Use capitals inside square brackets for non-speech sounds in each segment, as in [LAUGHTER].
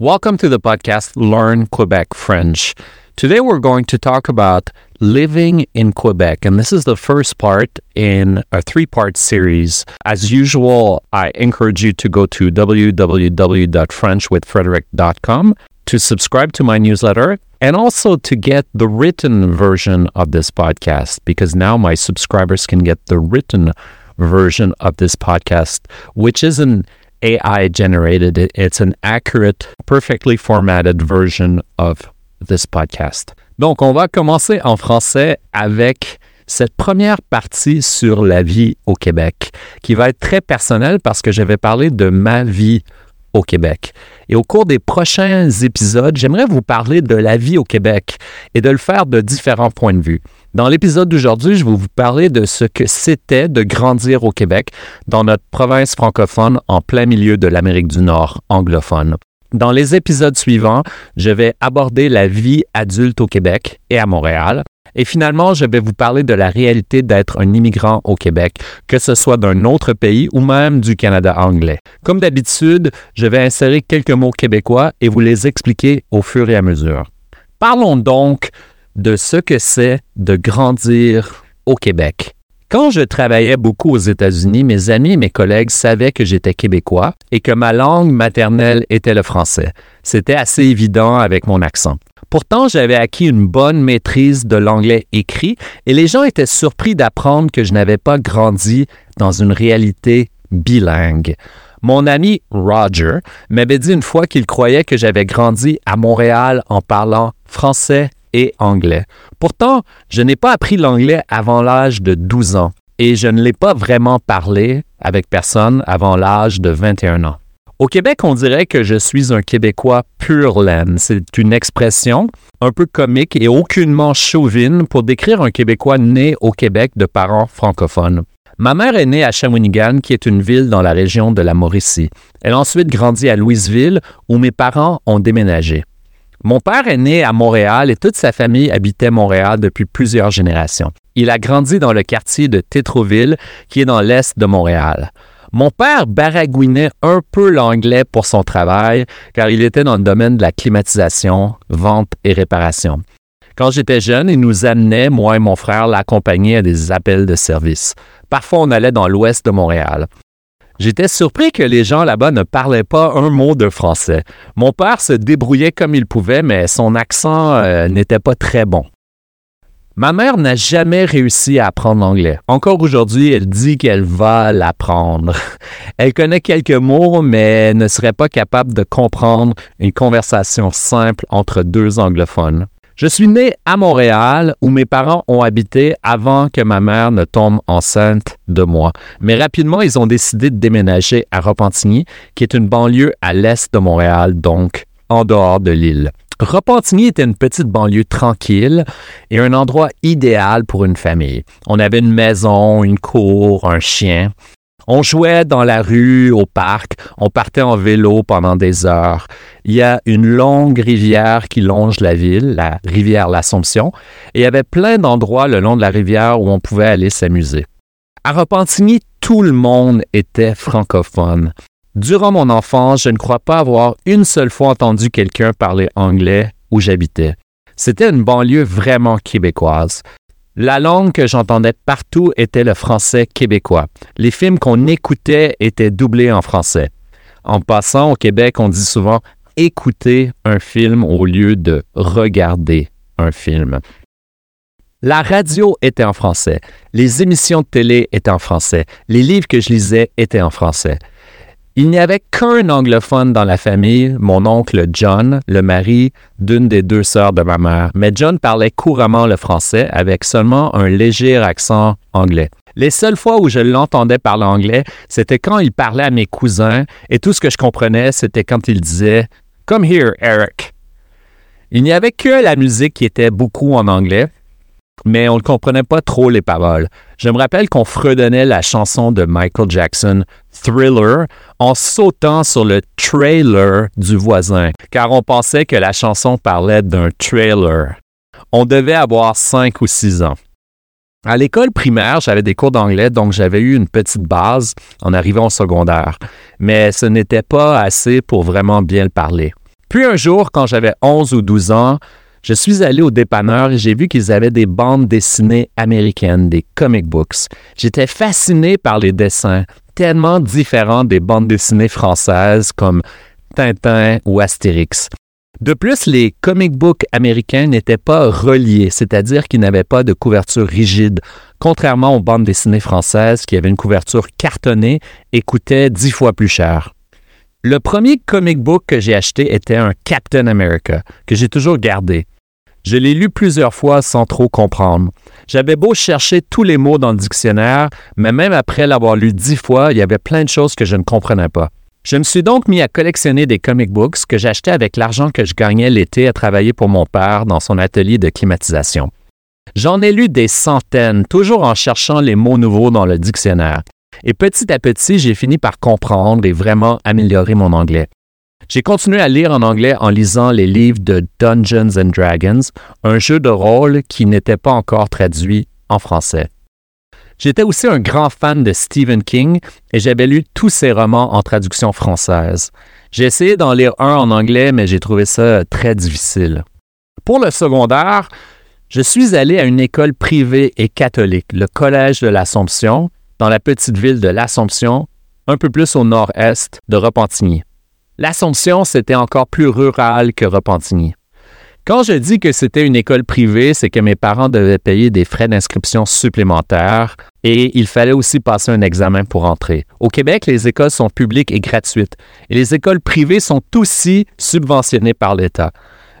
Welcome to the podcast Learn Quebec French. Today we're going to talk about living in Quebec, and this is the first part in a three part series. As usual, I encourage you to go to www.frenchwithfrederick.com to subscribe to my newsletter and also to get the written version of this podcast because now my subscribers can get the written version of this podcast, which isn't AI generated. It's an accurate, perfectly formatted version of this podcast. Donc, on va commencer en français avec cette première partie sur la vie au Québec, qui va être très personnelle parce que je vais parler de ma vie au Québec. Et au cours des prochains épisodes, j'aimerais vous parler de la vie au Québec et de le faire de différents points de vue. Dans l'épisode d'aujourd'hui, je vais vous parler de ce que c'était de grandir au Québec, dans notre province francophone en plein milieu de l'Amérique du Nord anglophone. Dans les épisodes suivants, je vais aborder la vie adulte au Québec et à Montréal, et finalement, je vais vous parler de la réalité d'être un immigrant au Québec, que ce soit d'un autre pays ou même du Canada anglais. Comme d'habitude, je vais insérer quelques mots québécois et vous les expliquer au fur et à mesure. Parlons donc de ce que c'est de grandir au Québec. Quand je travaillais beaucoup aux États-Unis, mes amis et mes collègues savaient que j'étais québécois et que ma langue maternelle était le français. C'était assez évident avec mon accent. Pourtant, j'avais acquis une bonne maîtrise de l'anglais écrit et les gens étaient surpris d'apprendre que je n'avais pas grandi dans une réalité bilingue. Mon ami Roger m'avait dit une fois qu'il croyait que j'avais grandi à Montréal en parlant français et anglais. Pourtant, je n'ai pas appris l'anglais avant l'âge de 12 ans et je ne l'ai pas vraiment parlé avec personne avant l'âge de 21 ans. Au Québec, on dirait que je suis un Québécois pur laine. C'est une expression un peu comique et aucunement chauvine pour décrire un Québécois né au Québec de parents francophones. Ma mère est née à Shawinigan, qui est une ville dans la région de la Mauricie. Elle a ensuite grandi à Louisville, où mes parents ont déménagé. Mon père est né à Montréal et toute sa famille habitait Montréal depuis plusieurs générations. Il a grandi dans le quartier de Tétroville, qui est dans l'est de Montréal. Mon père baragouinait un peu l'anglais pour son travail, car il était dans le domaine de la climatisation, vente et réparation. Quand j'étais jeune, il nous amenait, moi et mon frère, l'accompagner à des appels de service. Parfois, on allait dans l'ouest de Montréal. J'étais surpris que les gens là-bas ne parlaient pas un mot de français. Mon père se débrouillait comme il pouvait, mais son accent euh, n'était pas très bon. Ma mère n'a jamais réussi à apprendre l'anglais. Encore aujourd'hui, elle dit qu'elle va l'apprendre. [LAUGHS] Elle connaît quelques mots, mais ne serait pas capable de comprendre une conversation simple entre deux anglophones. Je suis né à Montréal où mes parents ont habité avant que ma mère ne tombe enceinte de moi. Mais rapidement, ils ont décidé de déménager à Repentigny, qui est une banlieue à l'est de Montréal, donc en dehors de l'île. Repentigny était une petite banlieue tranquille et un endroit idéal pour une famille. On avait une maison, une cour, un chien. On jouait dans la rue, au parc, on partait en vélo pendant des heures. Il y a une longue rivière qui longe la ville, la rivière l'Assomption, et il y avait plein d'endroits le long de la rivière où on pouvait aller s'amuser. À Repentigny, tout le monde était francophone. Durant mon enfance, je ne crois pas avoir une seule fois entendu quelqu'un parler anglais où j'habitais. C'était une banlieue vraiment québécoise. La langue que j'entendais partout était le français québécois. Les films qu'on écoutait étaient doublés en français. En passant, au Québec, on dit souvent écouter un film au lieu de regarder un film. La radio était en français, les émissions de télé étaient en français, les livres que je lisais étaient en français. Il n'y avait qu'un anglophone dans la famille, mon oncle John, le mari d'une des deux sœurs de ma mère. Mais John parlait couramment le français avec seulement un léger accent anglais. Les seules fois où je l'entendais parler anglais, c'était quand il parlait à mes cousins et tout ce que je comprenais, c'était quand il disait Come here, Eric. Il n'y avait que la musique qui était beaucoup en anglais, mais on ne comprenait pas trop les paroles. Je me rappelle qu'on fredonnait la chanson de Michael Jackson, Thriller, en sautant sur le trailer du voisin, car on pensait que la chanson parlait d'un trailer. On devait avoir cinq ou six ans. À l'école primaire, j'avais des cours d'anglais, donc j'avais eu une petite base en arrivant au secondaire, mais ce n'était pas assez pour vraiment bien le parler. Puis un jour, quand j'avais 11 ou 12 ans, je suis allé au dépanneur et j'ai vu qu'ils avaient des bandes dessinées américaines, des comic books. J'étais fasciné par les dessins, tellement différents des bandes dessinées françaises comme Tintin ou Astérix. De plus, les comic books américains n'étaient pas reliés, c'est-à-dire qu'ils n'avaient pas de couverture rigide, contrairement aux bandes dessinées françaises qui avaient une couverture cartonnée et coûtaient dix fois plus cher. Le premier comic book que j'ai acheté était un Captain America, que j'ai toujours gardé. Je l'ai lu plusieurs fois sans trop comprendre. J'avais beau chercher tous les mots dans le dictionnaire, mais même après l'avoir lu dix fois, il y avait plein de choses que je ne comprenais pas. Je me suis donc mis à collectionner des comic books que j'achetais avec l'argent que je gagnais l'été à travailler pour mon père dans son atelier de climatisation. J'en ai lu des centaines, toujours en cherchant les mots nouveaux dans le dictionnaire. Et petit à petit, j'ai fini par comprendre et vraiment améliorer mon anglais. J'ai continué à lire en anglais en lisant les livres de Dungeons and Dragons, un jeu de rôle qui n'était pas encore traduit en français. J'étais aussi un grand fan de Stephen King et j'avais lu tous ses romans en traduction française. J'ai essayé d'en lire un en anglais, mais j'ai trouvé ça très difficile. Pour le secondaire, je suis allé à une école privée et catholique, le Collège de l'Assomption, dans la petite ville de l'Assomption, un peu plus au nord-est de Repentigny. L'Assomption, c'était encore plus rural que Repentigny. Quand je dis que c'était une école privée, c'est que mes parents devaient payer des frais d'inscription supplémentaires et il fallait aussi passer un examen pour entrer. Au Québec, les écoles sont publiques et gratuites et les écoles privées sont aussi subventionnées par l'État.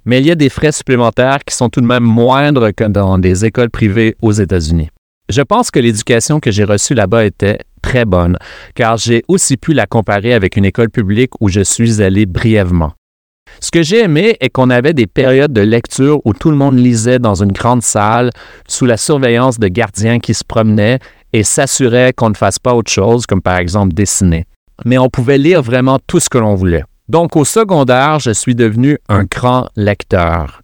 Mais il y a des frais supplémentaires qui sont tout de même moindres que dans des écoles privées aux États-Unis. Je pense que l'éducation que j'ai reçue là-bas était très bonne, car j'ai aussi pu la comparer avec une école publique où je suis allé brièvement. Ce que j'ai aimé est qu'on avait des périodes de lecture où tout le monde lisait dans une grande salle sous la surveillance de gardiens qui se promenaient et s'assuraient qu'on ne fasse pas autre chose, comme par exemple dessiner. Mais on pouvait lire vraiment tout ce que l'on voulait. Donc au secondaire, je suis devenu un grand lecteur.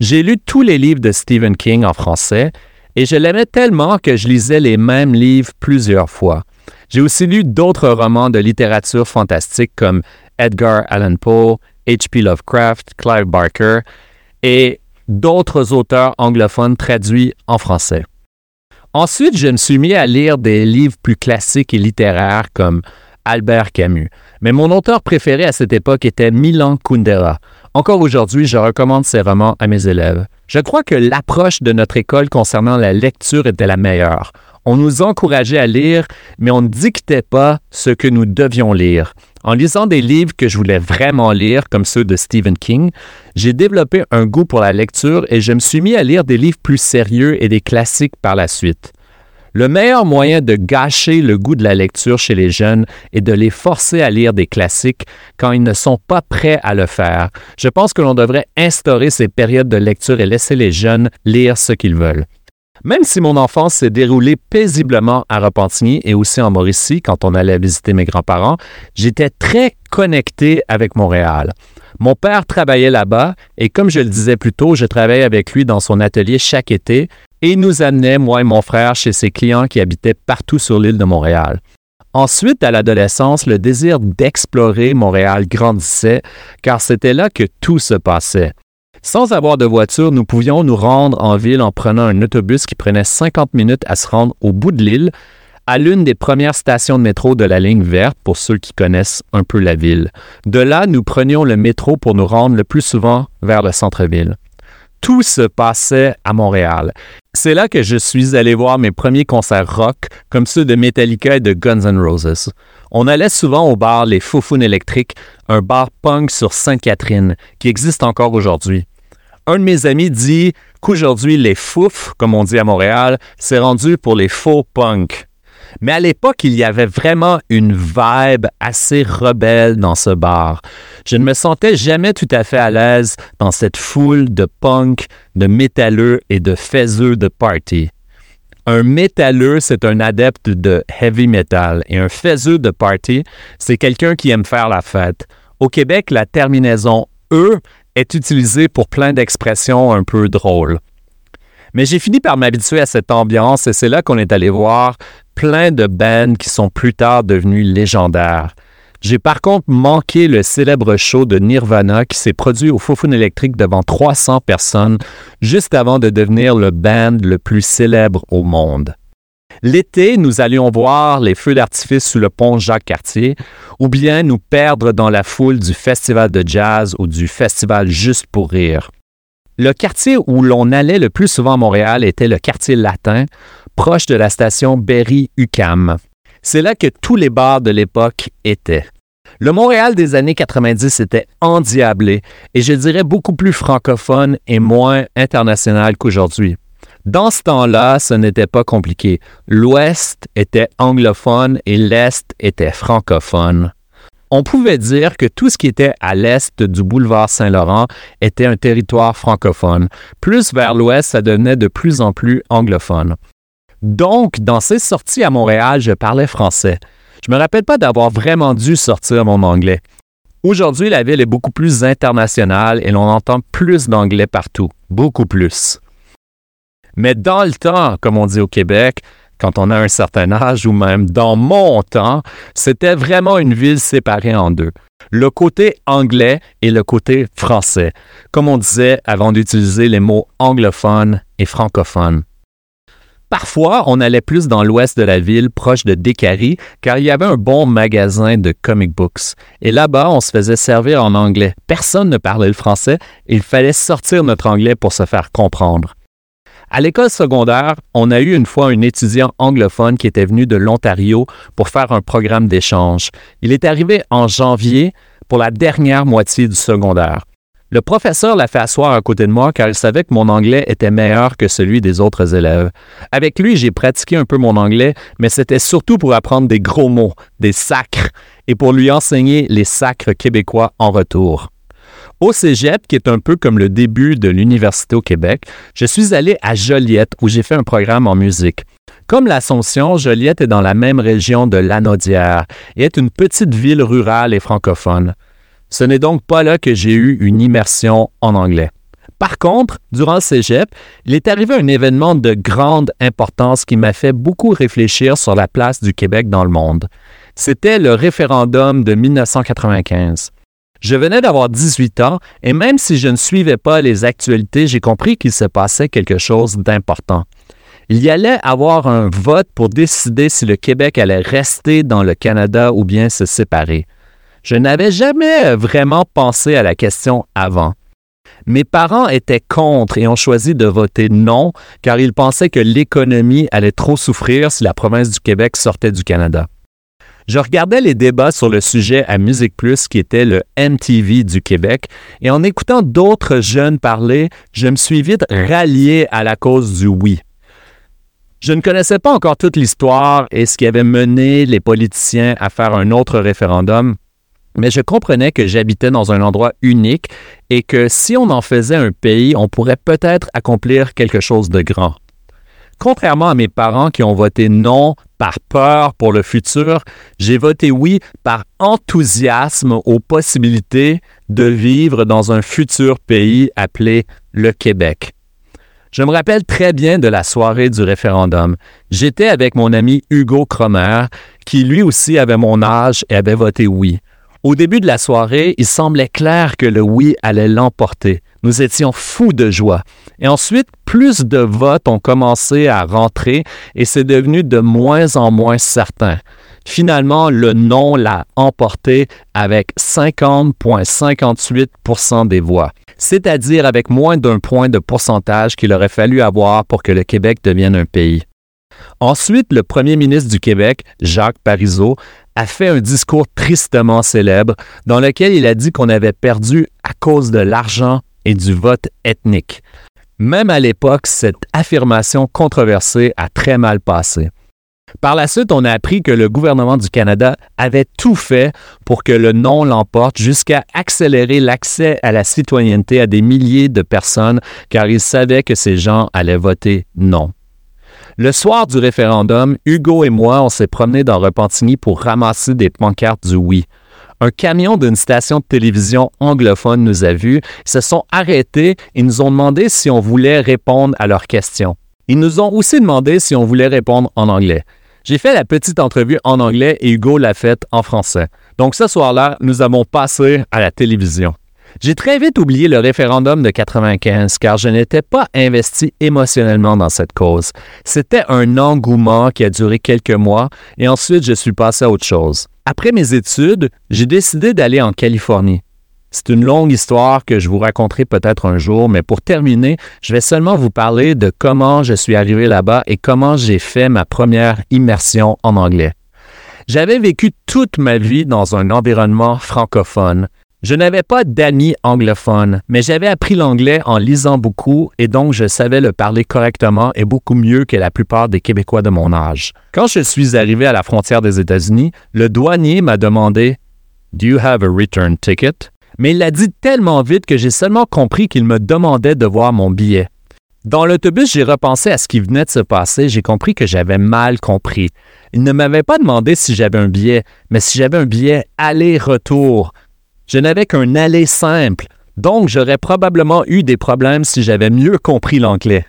J'ai lu tous les livres de Stephen King en français et je l'aimais tellement que je lisais les mêmes livres plusieurs fois. J'ai aussi lu d'autres romans de littérature fantastique comme Edgar Allan Poe, H.P. Lovecraft, Clive Barker et d'autres auteurs anglophones traduits en français. Ensuite, je me suis mis à lire des livres plus classiques et littéraires comme Albert Camus. Mais mon auteur préféré à cette époque était Milan Kundera. Encore aujourd'hui, je recommande ses romans à mes élèves. Je crois que l'approche de notre école concernant la lecture était la meilleure. On nous encourageait à lire, mais on ne dictait pas ce que nous devions lire. En lisant des livres que je voulais vraiment lire, comme ceux de Stephen King, j'ai développé un goût pour la lecture et je me suis mis à lire des livres plus sérieux et des classiques par la suite. Le meilleur moyen de gâcher le goût de la lecture chez les jeunes est de les forcer à lire des classiques quand ils ne sont pas prêts à le faire. Je pense que l'on devrait instaurer ces périodes de lecture et laisser les jeunes lire ce qu'ils veulent. Même si mon enfance s'est déroulée paisiblement à Repentigny et aussi en Mauricie quand on allait visiter mes grands-parents, j'étais très connecté avec Montréal. Mon père travaillait là-bas et comme je le disais plus tôt, je travaillais avec lui dans son atelier chaque été et nous amenait, moi et mon frère, chez ses clients qui habitaient partout sur l'île de Montréal. Ensuite, à l'adolescence, le désir d'explorer Montréal grandissait car c'était là que tout se passait. Sans avoir de voiture, nous pouvions nous rendre en ville en prenant un autobus qui prenait 50 minutes à se rendre au bout de l'île, à l'une des premières stations de métro de la ligne verte pour ceux qui connaissent un peu la ville. De là, nous prenions le métro pour nous rendre le plus souvent vers le centre-ville. Tout se passait à Montréal. C'est là que je suis allé voir mes premiers concerts rock, comme ceux de Metallica et de Guns N' Roses. On allait souvent au bar Les Foufounes électriques, un bar punk sur Sainte-Catherine, qui existe encore aujourd'hui un de mes amis dit qu'aujourd'hui, les fouf, comme on dit à Montréal, c'est rendu pour les faux punks. Mais à l'époque, il y avait vraiment une vibe assez rebelle dans ce bar. Je ne me sentais jamais tout à fait à l'aise dans cette foule de punk, de métalleux et de faiseux de party. Un métalleux, c'est un adepte de heavy metal et un faiseux de party, c'est quelqu'un qui aime faire la fête. Au Québec, la terminaison E est utilisé pour plein d'expressions un peu drôles. Mais j'ai fini par m'habituer à cette ambiance et c'est là qu'on est allé voir plein de bands qui sont plus tard devenus légendaires. J'ai par contre manqué le célèbre show de Nirvana qui s'est produit au Fofun électrique devant 300 personnes juste avant de devenir le band le plus célèbre au monde. L'été, nous allions voir les feux d'artifice sous le pont Jacques-Cartier ou bien nous perdre dans la foule du festival de jazz ou du festival Juste pour rire. Le quartier où l'on allait le plus souvent à Montréal était le quartier latin, proche de la station Berry-UQAM. C'est là que tous les bars de l'époque étaient. Le Montréal des années 90 était endiablé et je dirais beaucoup plus francophone et moins international qu'aujourd'hui. Dans ce temps-là, ce n'était pas compliqué. L'Ouest était anglophone et l'Est était francophone. On pouvait dire que tout ce qui était à l'est du boulevard Saint-Laurent était un territoire francophone. Plus vers l'ouest, ça devenait de plus en plus anglophone. Donc, dans ces sorties à Montréal, je parlais français. Je me rappelle pas d'avoir vraiment dû sortir mon anglais. Aujourd'hui, la ville est beaucoup plus internationale et l'on entend plus d'anglais partout, beaucoup plus. Mais dans le temps, comme on dit au Québec, quand on a un certain âge ou même dans mon temps, c'était vraiment une ville séparée en deux. Le côté anglais et le côté français, comme on disait avant d'utiliser les mots anglophone et francophone. Parfois, on allait plus dans l'ouest de la ville, proche de Décarie, car il y avait un bon magasin de comic books. Et là-bas, on se faisait servir en anglais. Personne ne parlait le français, il fallait sortir notre anglais pour se faire comprendre. À l'école secondaire, on a eu une fois un étudiant anglophone qui était venu de l'Ontario pour faire un programme d'échange. Il est arrivé en janvier pour la dernière moitié du secondaire. Le professeur l'a fait asseoir à côté de moi car il savait que mon anglais était meilleur que celui des autres élèves. Avec lui, j'ai pratiqué un peu mon anglais, mais c'était surtout pour apprendre des gros mots, des sacres, et pour lui enseigner les sacres québécois en retour. Au Cégep, qui est un peu comme le début de l'Université au Québec, je suis allé à Joliette où j'ai fait un programme en musique. Comme l'Assomption, Joliette est dans la même région de Lanaudière et est une petite ville rurale et francophone. Ce n'est donc pas là que j'ai eu une immersion en anglais. Par contre, durant le cégep, il est arrivé un événement de grande importance qui m'a fait beaucoup réfléchir sur la place du Québec dans le monde. C'était le référendum de 1995. Je venais d'avoir 18 ans et même si je ne suivais pas les actualités, j'ai compris qu'il se passait quelque chose d'important. Il y allait avoir un vote pour décider si le Québec allait rester dans le Canada ou bien se séparer. Je n'avais jamais vraiment pensé à la question avant. Mes parents étaient contre et ont choisi de voter non car ils pensaient que l'économie allait trop souffrir si la province du Québec sortait du Canada. Je regardais les débats sur le sujet à Musique Plus, qui était le MTV du Québec, et en écoutant d'autres jeunes parler, je me suis vite rallié à la cause du oui. Je ne connaissais pas encore toute l'histoire et ce qui avait mené les politiciens à faire un autre référendum, mais je comprenais que j'habitais dans un endroit unique et que si on en faisait un pays, on pourrait peut-être accomplir quelque chose de grand. Contrairement à mes parents qui ont voté non par peur pour le futur, j'ai voté oui par enthousiasme aux possibilités de vivre dans un futur pays appelé le Québec. Je me rappelle très bien de la soirée du référendum. J'étais avec mon ami Hugo Cromer, qui lui aussi avait mon âge et avait voté oui. Au début de la soirée, il semblait clair que le oui allait l'emporter. Nous étions fous de joie. Et ensuite, plus de votes ont commencé à rentrer et c'est devenu de moins en moins certain. Finalement, le non l'a emporté avec 50,58% des voix, c'est-à-dire avec moins d'un point de pourcentage qu'il aurait fallu avoir pour que le Québec devienne un pays. Ensuite, le premier ministre du Québec, Jacques Parizeau, a fait un discours tristement célèbre dans lequel il a dit qu'on avait perdu à cause de l'argent et du vote ethnique. Même à l'époque, cette affirmation controversée a très mal passé. Par la suite, on a appris que le gouvernement du Canada avait tout fait pour que le non l'emporte jusqu'à accélérer l'accès à la citoyenneté à des milliers de personnes car il savait que ces gens allaient voter non. Le soir du référendum, Hugo et moi, on s'est promenés dans Repentigny pour ramasser des pancartes du oui. Un camion d'une station de télévision anglophone nous a vus, se sont arrêtés et nous ont demandé si on voulait répondre à leurs questions. Ils nous ont aussi demandé si on voulait répondre en anglais. J'ai fait la petite entrevue en anglais et Hugo l'a faite en français. Donc ce soir-là, nous avons passé à la télévision. J'ai très vite oublié le référendum de 95 car je n'étais pas investi émotionnellement dans cette cause. C'était un engouement qui a duré quelques mois et ensuite je suis passé à autre chose. Après mes études, j'ai décidé d'aller en Californie. C'est une longue histoire que je vous raconterai peut-être un jour, mais pour terminer, je vais seulement vous parler de comment je suis arrivé là-bas et comment j'ai fait ma première immersion en anglais. J'avais vécu toute ma vie dans un environnement francophone. Je n'avais pas d'amis anglophones, mais j'avais appris l'anglais en lisant beaucoup et donc je savais le parler correctement et beaucoup mieux que la plupart des Québécois de mon âge. Quand je suis arrivé à la frontière des États-Unis, le douanier m'a demandé Do you have a return ticket? mais il l'a dit tellement vite que j'ai seulement compris qu'il me demandait de voir mon billet. Dans l'autobus, j'ai repensé à ce qui venait de se passer, j'ai compris que j'avais mal compris. Il ne m'avait pas demandé si j'avais un billet, mais si j'avais un billet aller-retour. Je n'avais qu'un aller simple, donc j'aurais probablement eu des problèmes si j'avais mieux compris l'anglais.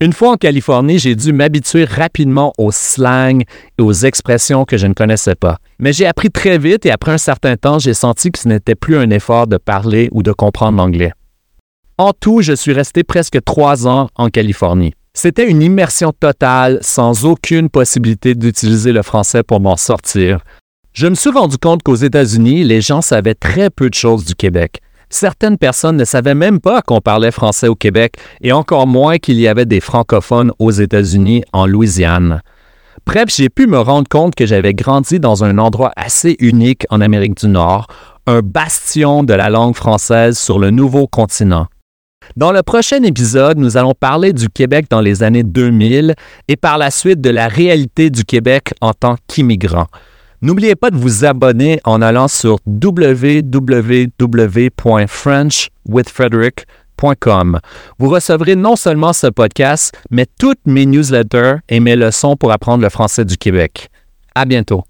Une fois en Californie, j'ai dû m'habituer rapidement au slang et aux expressions que je ne connaissais pas. Mais j'ai appris très vite et après un certain temps, j'ai senti que ce n'était plus un effort de parler ou de comprendre l'anglais. En tout, je suis resté presque trois ans en Californie. C'était une immersion totale, sans aucune possibilité d'utiliser le français pour m'en sortir. Je me suis rendu compte qu'aux États-Unis, les gens savaient très peu de choses du Québec. Certaines personnes ne savaient même pas qu'on parlait français au Québec et encore moins qu'il y avait des francophones aux États-Unis, en Louisiane. Bref, j'ai pu me rendre compte que j'avais grandi dans un endroit assez unique en Amérique du Nord, un bastion de la langue française sur le nouveau continent. Dans le prochain épisode, nous allons parler du Québec dans les années 2000 et par la suite de la réalité du Québec en tant qu'immigrant. N'oubliez pas de vous abonner en allant sur www.frenchwithfrederick.com. Vous recevrez non seulement ce podcast, mais toutes mes newsletters et mes leçons pour apprendre le français du Québec. À bientôt.